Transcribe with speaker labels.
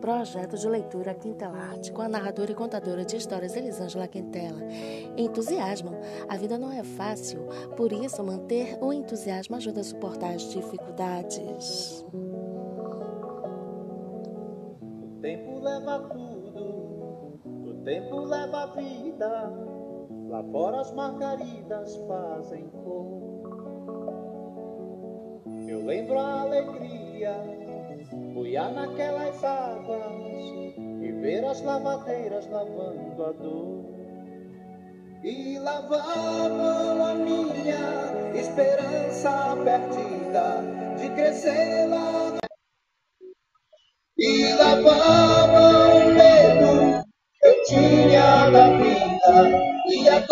Speaker 1: projeto de leitura Quintelarte, com a narradora e contadora de histórias Elisângela Quintela. Entusiasmo. A vida não é fácil, por isso manter o entusiasmo ajuda a suportar as dificuldades.
Speaker 2: O tempo leva tudo, o tempo leva a vida. Lá fora as margaridas fazem cor. Eu lembro a alegria, boiar naquelas águas e ver as lavadeiras lavando a dor. E lavavam a minha esperança perdida de crescer lá. E lavavam o medo que eu tinha da vida. E agora